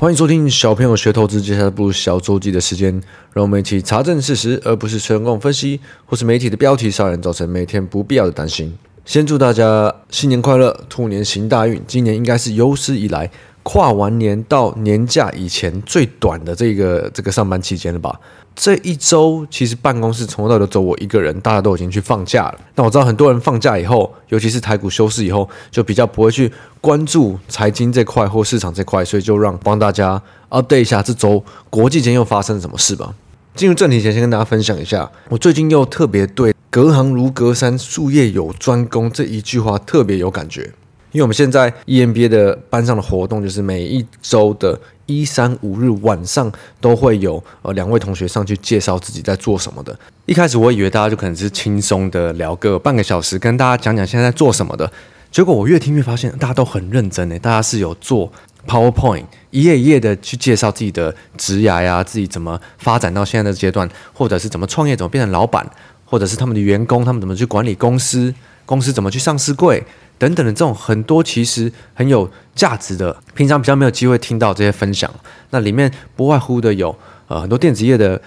欢迎收听小朋友学投资，接下来步入小周记的时间，让我们一起查证事实，而不是成功分析，或是媒体的标题杀人，造成每天不必要的担心。先祝大家新年快乐，兔年行大运，今年应该是有史以来跨完年到年假以前最短的这个这个上班期间了吧。这一周其实办公室从头到尾都走我一个人，大家都已经去放假了。但我知道很多人放假以后，尤其是台股休市以后，就比较不会去关注财经这块或市场这块，所以就让帮大家 update 一下这周国际间又发生了什么事吧。进入正题前，先跟大家分享一下，我最近又特别对“隔行如隔山，术业有专攻”这一句话特别有感觉。因为我们现在 EMBA 的班上的活动，就是每一周的一三五日晚上都会有呃两位同学上去介绍自己在做什么的。一开始我以为大家就可能是轻松的聊个半个小时，跟大家讲讲现在在做什么的。结果我越听越发现，大家都很认真诶，大家是有做 PowerPoint，一页一页的去介绍自己的职涯呀，自己怎么发展到现在的阶段，或者是怎么创业，怎么变成老板，或者是他们的员工，他们怎么去管理公司，公司怎么去上市柜。等等的这种很多其实很有价值的，平常比较没有机会听到这些分享。那里面不外乎的有呃很多电子业的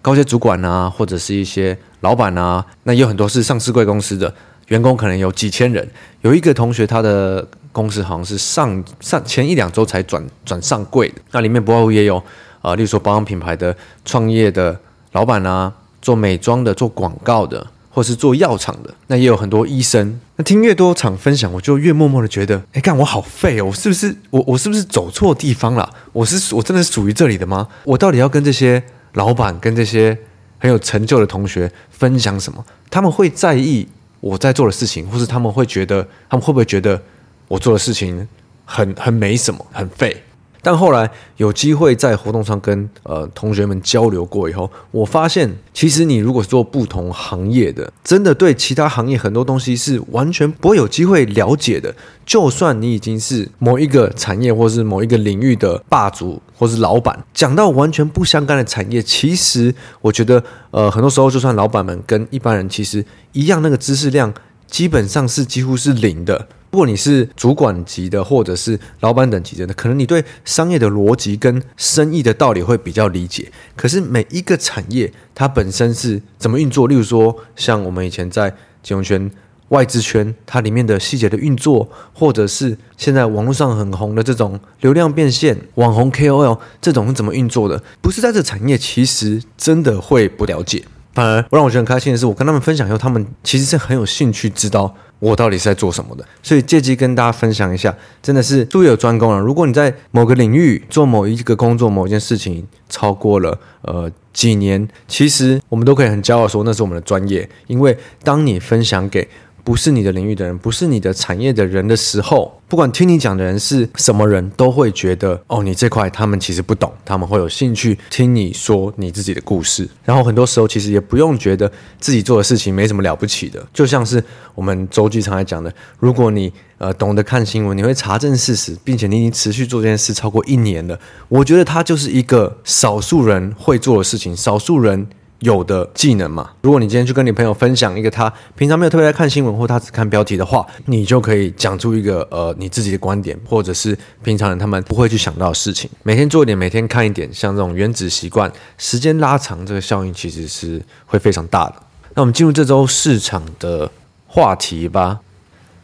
高阶主管啊，或者是一些老板啊，那也有很多是上市贵公司的员工，可能有几千人。有一个同学他的公司好像是上上前一两周才转转上柜的，那里面不外乎也有呃，例如说保养品牌的创业的老板啊，做美妆的，做广告的。或是做药厂的，那也有很多医生。那听越多场分享，我就越默默的觉得，哎，干我好废哦！我是不是我我是不是走错地方了？我是我真的是属于这里的吗？我到底要跟这些老板、跟这些很有成就的同学分享什么？他们会在意我在做的事情，或是他们会觉得，他们会不会觉得我做的事情很很没什么，很废？但后来有机会在活动上跟呃同学们交流过以后，我发现其实你如果做不同行业的，真的对其他行业很多东西是完全不会有机会了解的。就算你已经是某一个产业或是某一个领域的霸主或是老板，讲到完全不相干的产业，其实我觉得呃很多时候就算老板们跟一般人其实一样，那个知识量基本上是几乎是零的。如果你是主管级的，或者是老板等级的，可能你对商业的逻辑跟生意的道理会比较理解。可是每一个产业它本身是怎么运作？例如说，像我们以前在金融圈、外资圈，它里面的细节的运作，或者是现在网络上很红的这种流量变现、网红 KOL 这种是怎么运作的？不是在这产业，其实真的会不了解。反而让我觉得很开心的是，我跟他们分享以后，他们其实是很有兴趣知道。我到底是在做什么的？所以借机跟大家分享一下，真的是术业有专攻啊！如果你在某个领域做某一个工作、某一件事情超过了呃几年，其实我们都可以很骄傲说那是我们的专业，因为当你分享给。不是你的领域的人，不是你的产业的人的时候，不管听你讲的人是什么人，都会觉得哦，你这块他们其实不懂，他们会有兴趣听你说你自己的故事。然后很多时候其实也不用觉得自己做的事情没什么了不起的，就像是我们周记常来讲的，如果你呃懂得看新闻，你会查证事实，并且你已经持续做这件事超过一年了，我觉得它就是一个少数人会做的事情，少数人。有的技能嘛，如果你今天去跟你朋友分享一个他平常没有特别爱看新闻，或他只看标题的话，你就可以讲出一个呃你自己的观点，或者是平常人他们不会去想到的事情。每天做一点，每天看一点，像这种原子习惯，时间拉长，这个效应其实是会非常大的。那我们进入这周市场的话题吧。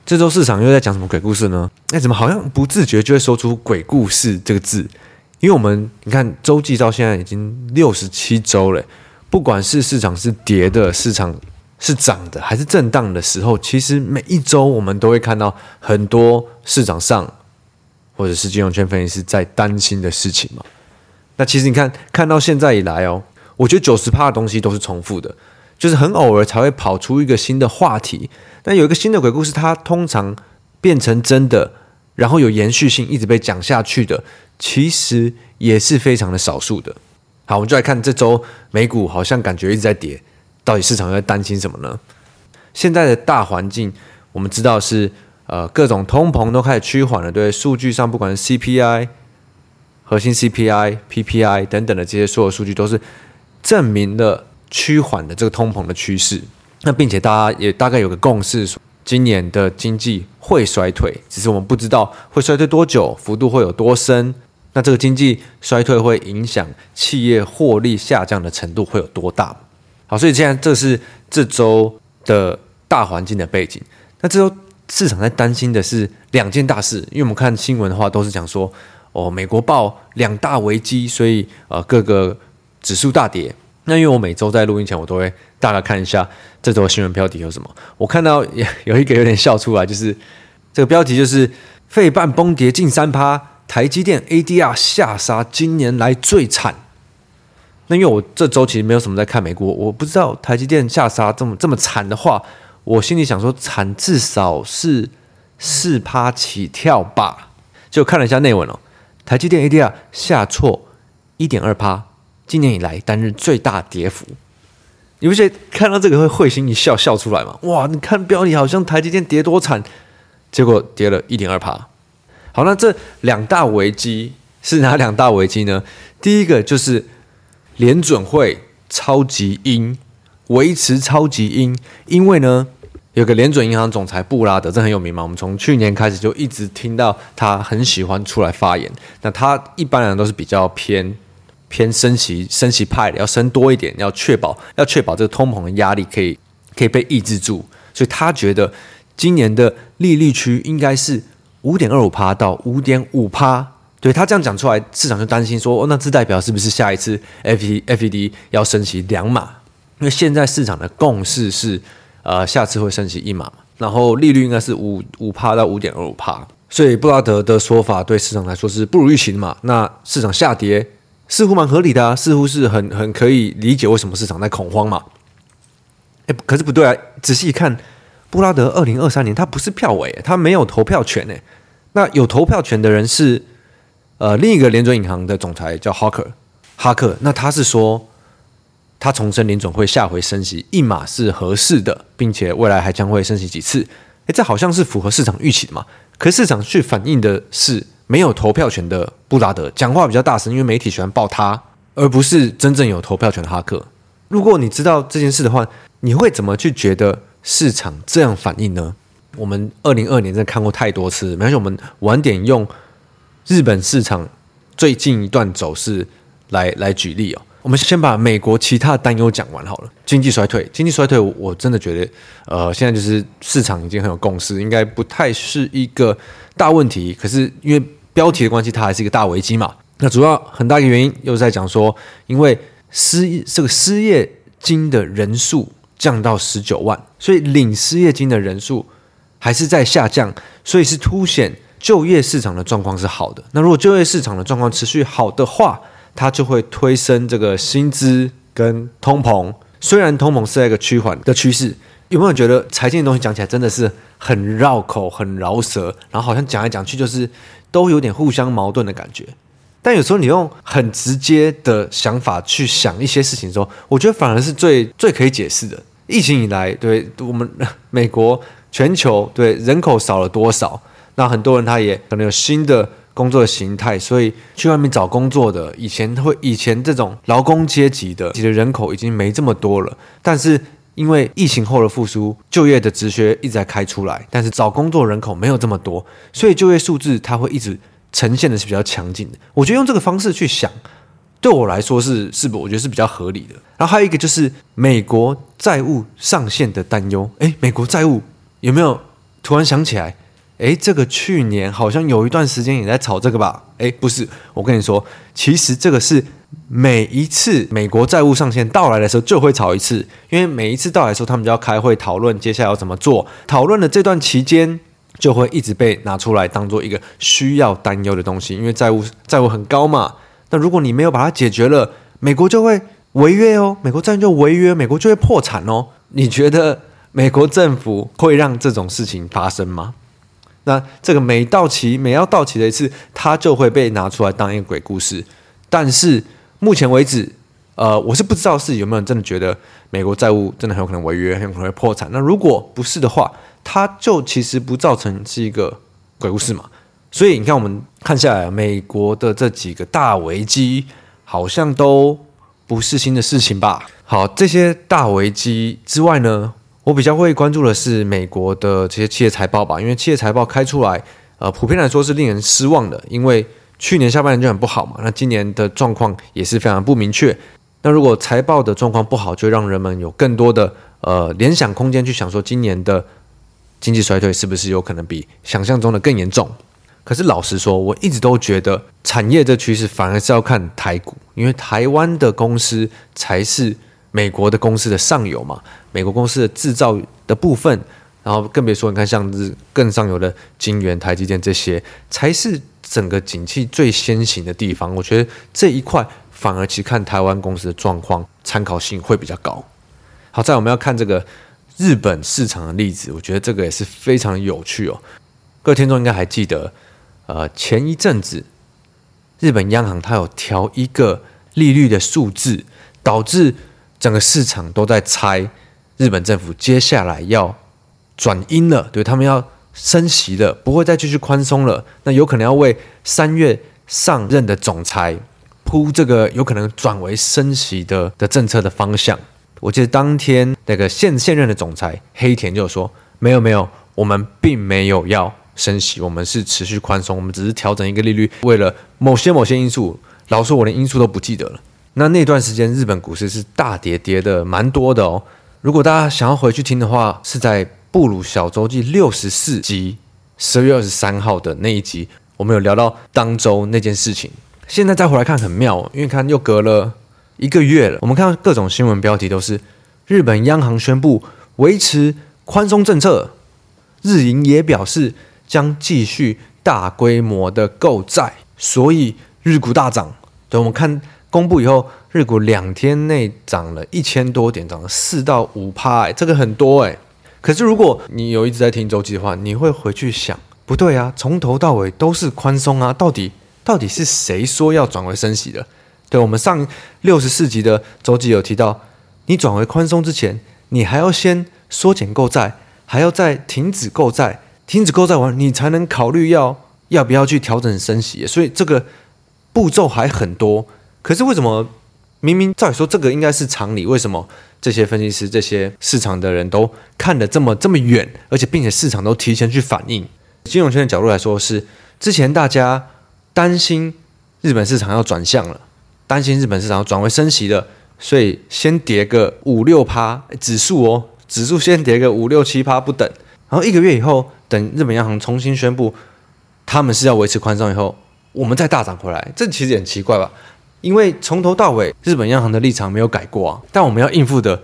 这周市场又在讲什么鬼故事呢？哎，怎么好像不自觉就会说出“鬼故事”这个字？因为我们你看周记到现在已经六十七周了。不管是市场是跌的，市场是涨的，还是震荡的时候，其实每一周我们都会看到很多市场上或者是金融圈分析师在担心的事情嘛。那其实你看，看到现在以来哦，我觉得九十趴的东西都是重复的，就是很偶尔才会跑出一个新的话题。但有一个新的鬼故事，它通常变成真的，然后有延续性，一直被讲下去的，其实也是非常的少数的。好，我们就来看这周美股，好像感觉一直在跌，到底市场在担心什么呢？现在的大环境，我们知道是呃各种通膨都开始趋缓了，对，数据上不管是 CPI、核心 CPI、PPI 等等的这些所有数据，都是证明了趋缓的这个通膨的趋势。那并且大家也大概有个共识，今年的经济会衰退，只是我们不知道会衰退多久，幅度会有多深。那这个经济衰退会影响企业获利下降的程度会有多大？好，所以现在这是这周的大环境的背景。那这周市场在担心的是两件大事，因为我们看新闻的话都是讲说，哦，美国报两大危机，所以呃各个指数大跌。那因为我每周在录音前，我都会大概看一下这周新闻标题有什么。我看到 有一个有点笑出来，就是这个标题就是费半崩跌近三趴。台积电 ADR 下杀，今年来最惨。那因为我这周其实没有什么在看美国，我不知道台积电下杀这么这么惨的话，我心里想说惨至少是四趴起跳吧。就看了一下内文哦，台积电 ADR 下挫一点二趴，今年以来单日最大跌幅。你不觉得看到这个会会心一笑笑出来吗？哇，你看标题好像台积电跌多惨，结果跌了一点二趴。好，那这两大危机是哪两大危机呢？第一个就是联准会超级鹰，维持超级鹰，因为呢，有个联准银行总裁布拉德，这很有名嘛。我们从去年开始就一直听到他很喜欢出来发言。那他一般人都是比较偏偏升息升息派的，要升多一点，要确保要确保这个通膨的压力可以可以被抑制住。所以他觉得今年的利率区应该是。五点二五趴到五点五趴，对，他这样讲出来，市场就担心说，哦，那这代表是不是下一次 FED 要升息两码？因为现在市场的共识是，呃，下次会升息一码，然后利率应该是五五趴到五点二五趴，所以布拉德的说法对市场来说是不如预期的嘛。那市场下跌似乎蛮合理的啊，似乎是很很可以理解为什么市场在恐慌嘛。哎，可是不对啊，仔细一看。布拉德二零二三年他不是票委，他没有投票权诶。那有投票权的人是呃另一个联准银行的总裁叫哈克，哈克。那他是说他重申联准会下回升息一码是合适的，并且未来还将会升息几次。诶，这好像是符合市场预期的嘛？可是市场去反映的是没有投票权的布拉德讲话比较大声，因为媒体喜欢报他，而不是真正有投票权的哈克。如果你知道这件事的话，你会怎么去觉得？市场这样反应呢？我们二零二二年真的看过太多次，没关系，我们晚点用日本市场最近一段走势来来举例哦。我们先把美国其他担忧讲完好了。经济衰退，经济衰退，我真的觉得，呃，现在就是市场已经很有共识，应该不太是一个大问题。可是因为标题的关系，它还是一个大危机嘛。那主要很大一个原因又在讲说，因为失这个失业金的人数。降到十九万，所以领失业金的人数还是在下降，所以是凸显就业市场的状况是好的。那如果就业市场的状况持续好的话，它就会推升这个薪资跟通膨。虽然通膨是在一个趋缓的趋势，有没有觉得财经的东西讲起来真的是很绕口、很饶舌，然后好像讲来讲去就是都有点互相矛盾的感觉？但有时候你用很直接的想法去想一些事情的时候，我觉得反而是最最可以解释的。疫情以来，对我们 美国、全球对人口少了多少？那很多人他也可能有新的工作的形态，所以去外面找工作的，以前会以前这种劳工阶级的，其实人口已经没这么多了。但是因为疫情后的复苏，就业的职缺一直在开出来，但是找工作人口没有这么多，所以就业数字它会一直呈现的是比较强劲的。我觉得用这个方式去想。对我来说是是不，我觉得是比较合理的。然后还有一个就是美国债务上限的担忧。诶，美国债务有没有突然想起来？诶，这个去年好像有一段时间也在炒这个吧？诶，不是，我跟你说，其实这个是每一次美国债务上限到来的时候就会炒一次，因为每一次到来的时候，他们就要开会讨论接下来要怎么做。讨论的这段期间，就会一直被拿出来当做一个需要担忧的东西，因为债务债务很高嘛。那如果你没有把它解决了，美国就会违约哦，美国债券就违约，美国就会破产哦。你觉得美国政府会让这种事情发生吗？那这个每到期每要到期的一次，它就会被拿出来当一个鬼故事。但是目前为止，呃，我是不知道是有没有人真的觉得美国债务真的很有可能违约，很有可能会破产。那如果不是的话，它就其实不造成是一个鬼故事嘛。所以你看，我们看下来，美国的这几个大危机好像都不是新的事情吧？好，这些大危机之外呢，我比较会关注的是美国的这些企业财报吧，因为企业财报开出来，呃，普遍来说是令人失望的，因为去年下半年就很不好嘛，那今年的状况也是非常不明确。那如果财报的状况不好，就让人们有更多的呃联想空间去想说，今年的经济衰退是不是有可能比想象中的更严重？可是老实说，我一直都觉得产业这趋势反而是要看台股，因为台湾的公司才是。美国的公司的上游嘛，美国公司的制造的部分，然后更别说你看像是更上游的晶圆、台积电这些，才是整个景气最先行的地方。我觉得这一块反而其实看台湾公司的状况，参考性会比较高。好，再我们要看这个日本市场的例子，我觉得这个也是非常有趣哦。各位听众应该还记得，呃，前一阵子日本央行它有调一个利率的数字，导致整个市场都在猜日本政府接下来要转鹰了，对，他们要升息了，不会再继续宽松了。那有可能要为三月上任的总裁铺这个有可能转为升息的的政策的方向。我记得当天那个现现任的总裁黑田就说：“没有没有，我们并没有要升息，我们是持续宽松，我们只是调整一个利率，为了某些某些因素。老说，我连因素都不记得了。”那那段时间，日本股市是大跌，跌的蛮多的哦。如果大家想要回去听的话，是在布鲁小周记六十四集十二月二十三号的那一集，我们有聊到当周那件事情。现在再回来看很妙，因为看又隔了一个月了。我们看到各种新闻标题都是日本央行宣布维持宽松政策，日银也表示将继续大规模的购债，所以日股大涨。对，我们看。公布以后，日股两天内涨了一千多点，涨了四到五趴，哎，这个很多哎。可是如果你有一直在听周记的话，你会回去想，不对啊，从头到尾都是宽松啊，到底到底是谁说要转为升息的？对，我们上六十四集的周记有提到，你转为宽松之前，你还要先缩减购债，还要再停止购债，停止购债完，你才能考虑要要不要去调整升息。所以这个步骤还很多。可是为什么明明照理说这个应该是常理，为什么这些分析师、这些市场的人都看得这么这么远，而且并且市场都提前去反应？金融圈的角度来说是，之前大家担心日本市场要转向了，担心日本市场要转为升息了，所以先跌个五六趴指数哦，指数先跌个五六七趴不等，然后一个月以后，等日本央行重新宣布他们是要维持宽松以后，我们再大涨回来，这其实很奇怪吧？因为从头到尾，日本央行的立场没有改过啊，但我们要应付的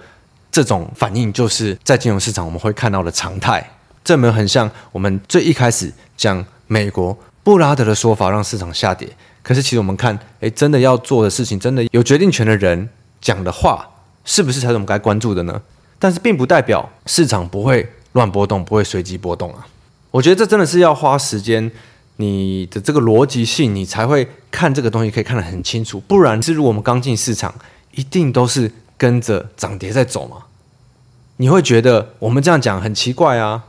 这种反应，就是在金融市场我们会看到的常态。这没有很像我们最一开始讲美国布拉德的说法让市场下跌，可是其实我们看，诶，真的要做的事情，真的有决定权的人讲的话，是不是才是我们该关注的呢？但是并不代表市场不会乱波动，不会随机波动啊。我觉得这真的是要花时间。你的这个逻辑性，你才会看这个东西可以看得很清楚。不然，是如果我们刚进市场，一定都是跟着涨跌在走嘛。你会觉得我们这样讲很奇怪啊，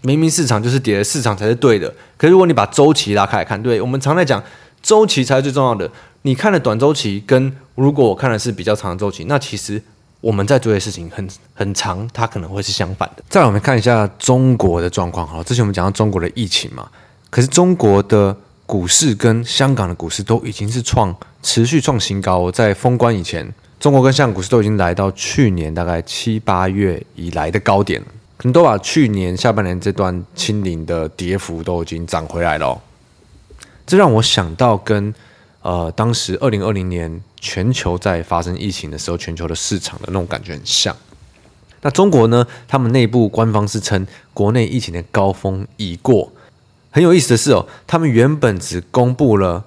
明明市场就是跌的，市场才是对的。可是如果你把周期拉开来看，对，我们常在讲周期才是最重要的。你看的短周期，跟如果我看的是比较长的周期，那其实我们在做的事情很很长，它可能会是相反的。再来，我们看一下中国的状况。好，之前我们讲到中国的疫情嘛。可是中国的股市跟香港的股市都已经是创持续创新高，在封关以前，中国跟香港股市都已经来到去年大概七八月以来的高点，可能都把去年下半年这段清零的跌幅都已经涨回来了哦。这让我想到跟呃当时二零二零年全球在发生疫情的时候，全球的市场的那种感觉很像。那中国呢，他们内部官方是称国内疫情的高峰已过。很有意思的是哦，他们原本只公布了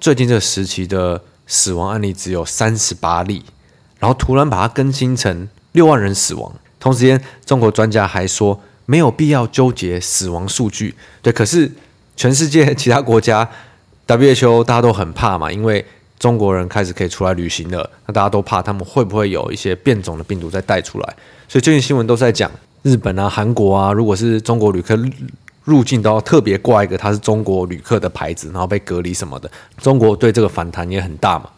最近这个时期的死亡案例只有三十八例，然后突然把它更新成六万人死亡。同时间，中国专家还说没有必要纠结死亡数据。对，可是全世界其他国家 WHO 大家都很怕嘛，因为中国人开始可以出来旅行了，那大家都怕他们会不会有一些变种的病毒再带出来。所以最近新闻都在讲日本啊、韩国啊，如果是中国旅客入境，都要特别挂一个他是中国旅客的牌子，然后被隔离什么的。中国对这个反弹也很大嘛。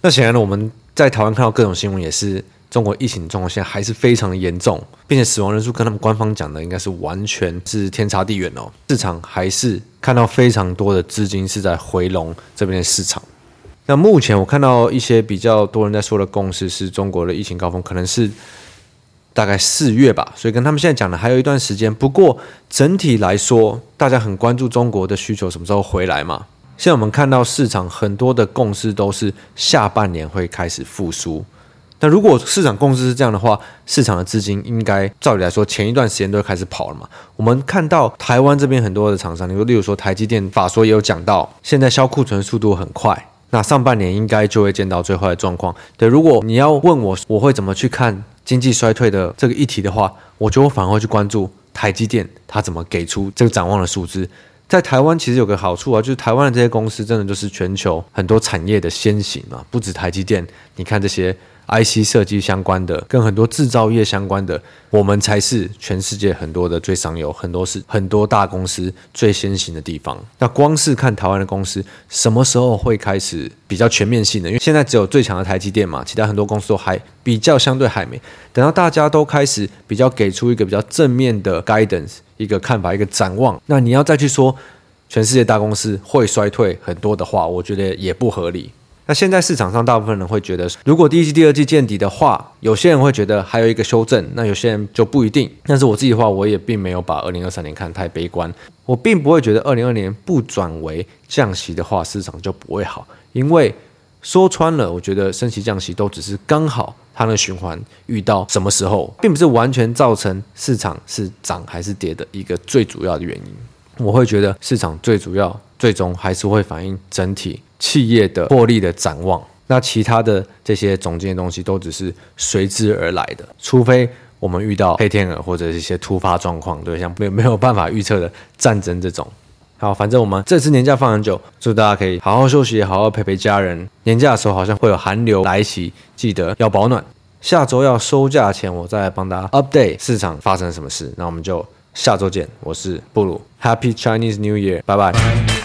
那显然呢，我们在台湾看到各种新闻，也是中国疫情状况现在还是非常的严重，并且死亡人数跟他们官方讲的应该是完全是天差地远哦。市场还是看到非常多的资金是在回笼这边的市场。那目前我看到一些比较多人在说的共识是中国的疫情高峰可能是大概四月吧，所以跟他们现在讲的还有一段时间。不过整体来说，大家很关注中国的需求什么时候回来嘛。现在我们看到市场很多的共识都是下半年会开始复苏。那如果市场共识是这样的话，市场的资金应该照理来说前一段时间都开始跑了嘛。我们看到台湾这边很多的厂商，例如例如说台积电法说也有讲到，现在销库存速度很快，那上半年应该就会见到最坏的状况。对，如果你要问我我会怎么去看经济衰退的这个议题的话，我觉得我反而会去关注台积电它怎么给出这个展望的数字。在台湾其实有个好处啊，就是台湾的这些公司真的就是全球很多产业的先行啊，不止台积电，你看这些。IC 设计相关的，跟很多制造业相关的，我们才是全世界很多的最上游，很多是很多大公司最先行的地方。那光是看台湾的公司什么时候会开始比较全面性的？因为现在只有最强的台积电嘛，其他很多公司都还比较相对还没。等到大家都开始比较给出一个比较正面的 guidance，一个看法，一个展望，那你要再去说全世界大公司会衰退很多的话，我觉得也不合理。那现在市场上大部分人会觉得，如果第一季、第二季见底的话，有些人会觉得还有一个修正，那有些人就不一定。但是我自己的话，我也并没有把二零二三年看太悲观，我并不会觉得二零二年不转为降息的话，市场就不会好。因为说穿了，我觉得升息降息都只是刚好它的循环遇到什么时候，并不是完全造成市场是涨还是跌的一个最主要的原因。我会觉得市场最主要最终还是会反映整体。企业的获利的展望，那其他的这些总经的东西都只是随之而来的，除非我们遇到黑天鹅或者一些突发状况，对，像没有没有办法预测的战争这种。好，反正我们这次年假放很久，祝大家可以好好休息，好好陪陪家人。年假的时候好像会有寒流来袭，记得要保暖。下周要收假前，我再来帮大家 update 市场发生什么事。那我们就下周见，我是布鲁，Happy Chinese New Year，拜拜。